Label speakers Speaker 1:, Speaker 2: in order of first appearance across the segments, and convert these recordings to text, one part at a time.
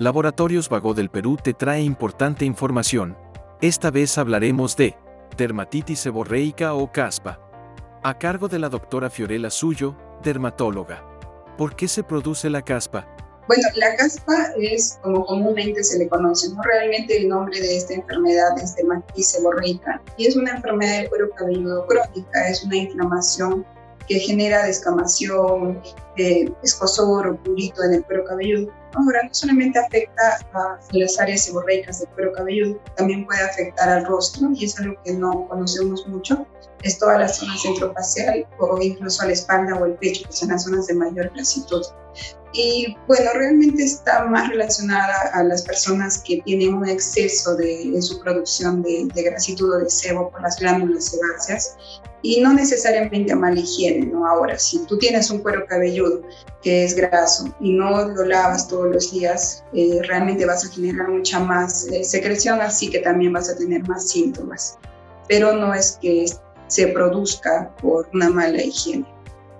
Speaker 1: Laboratorios Vago del Perú te trae importante información. Esta vez hablaremos de dermatitis seborreica o caspa. A cargo de la doctora Fiorella Suyo, dermatóloga. ¿Por qué se produce la caspa?
Speaker 2: Bueno, la caspa es como comúnmente se le conoce, ¿no? Realmente el nombre de esta enfermedad es dermatitis seborreica y es una enfermedad del cuero cabelludo crónica, es una inflamación que genera descamación, eh, escosor o purito en el cuero cabelludo. Ahora, no solamente afecta a las áreas seborreicas del cuero cabelludo, también puede afectar al rostro y es algo que no conocemos mucho. Es toda la zona centrofacial o incluso a la espalda o el pecho, que son las zonas de mayor grasitud. Y bueno, realmente está más relacionada a las personas que tienen un exceso de, en su producción de, de grasitud o de sebo por las glándulas sebáceas y no necesariamente a mala higiene, ¿no? Ahora, si tú tienes un cuero cabelludo que es graso y no lo lavas todos los días, eh, realmente vas a generar mucha más eh, secreción, así que también vas a tener más síntomas. Pero no es que se produzca por una mala higiene.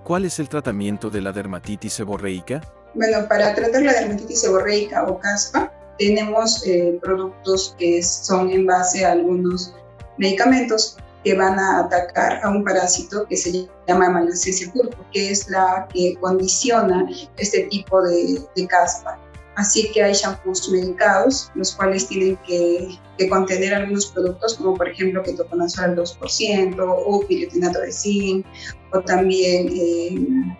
Speaker 1: ¿Cuál es el tratamiento de la dermatitis seborreica?
Speaker 2: Bueno, para tratar la dermatitis seborreica o caspa, tenemos eh, productos que son en base a algunos medicamentos que van a atacar a un parásito que se llama Malassezia purpura, que es la que condiciona este tipo de, caspa. Así que hay shampoos medicados, los cuales tienen que, contener algunos productos, como por ejemplo ketoconazol al 2%, o piretinato de zinc, o también eh,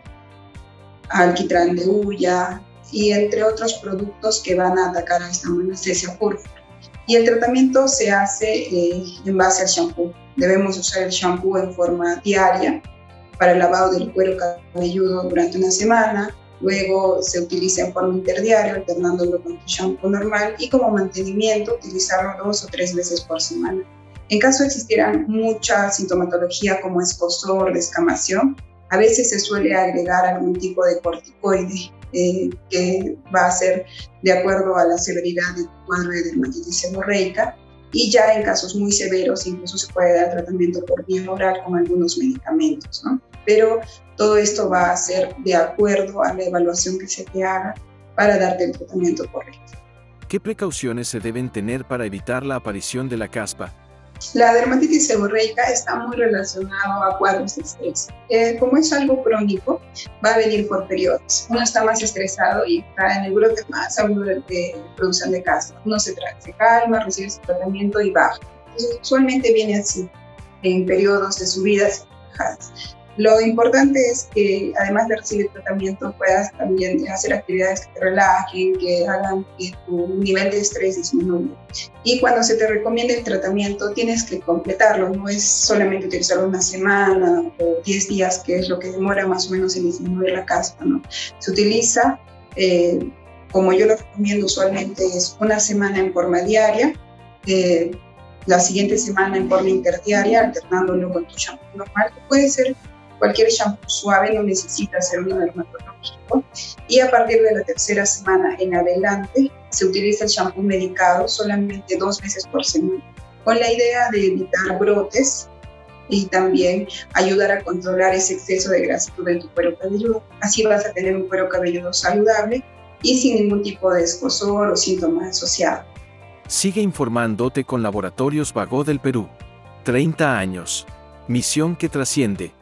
Speaker 2: alquitrán de hulla, y entre otros productos que van a atacar a esta Malassezia púrpura. Y el tratamiento se hace eh, en base al shampoo. Debemos usar el shampoo en forma diaria para el lavado del cuero cabelludo durante una semana. Luego se utiliza en forma interdiaria, alternándolo con el shampoo normal y como mantenimiento utilizarlo dos o tres veces por semana. En caso existiera mucha sintomatología como escosor, descamación, a veces se suele agregar algún tipo de corticoide eh, que va a ser de acuerdo a la severidad del cuadro de dermatitis seborreica y ya en casos muy severos incluso se puede dar tratamiento por vía oral con algunos medicamentos, ¿no? Pero todo esto va a ser de acuerdo a la evaluación que se te haga para darte el tratamiento correcto.
Speaker 1: ¿Qué precauciones se deben tener para evitar la aparición de la caspa?
Speaker 2: La dermatitis seborreica está muy relacionado a cuadros de estrés. Eh, como es algo crónico, va a venir por periodos. Uno está más estresado y está en el brote más agudo de, producción de caspa. Uno se, se calma, recibe su tratamiento y baja. Entonces, usualmente viene así, en periodos de subidas y bajadas. Lo importante es que además de recibir tratamiento puedas también hacer actividades que te relajen, que hagan que tu nivel de estrés disminuya. Y cuando se te recomienda el tratamiento tienes que completarlo, no es solamente utilizarlo una semana o 10 días, que es lo que demora más o menos en disminuir la caspa. ¿no? Se utiliza, eh, como yo lo recomiendo usualmente, es una semana en forma diaria. Eh, la siguiente semana en forma interdiaria, alternándolo con tu shampoo normal, que puede ser Cualquier shampoo suave no necesita ser un dermatológico. Y a partir de la tercera semana en adelante, se utiliza el shampoo medicado solamente dos veces por semana, con la idea de evitar brotes y también ayudar a controlar ese exceso de grasitud en tu cuero cabelludo. Así vas a tener un cuero cabelludo saludable y sin ningún tipo de escosor o síntomas asociados.
Speaker 1: Sigue informándote con Laboratorios Vago del Perú. 30 años. Misión que trasciende.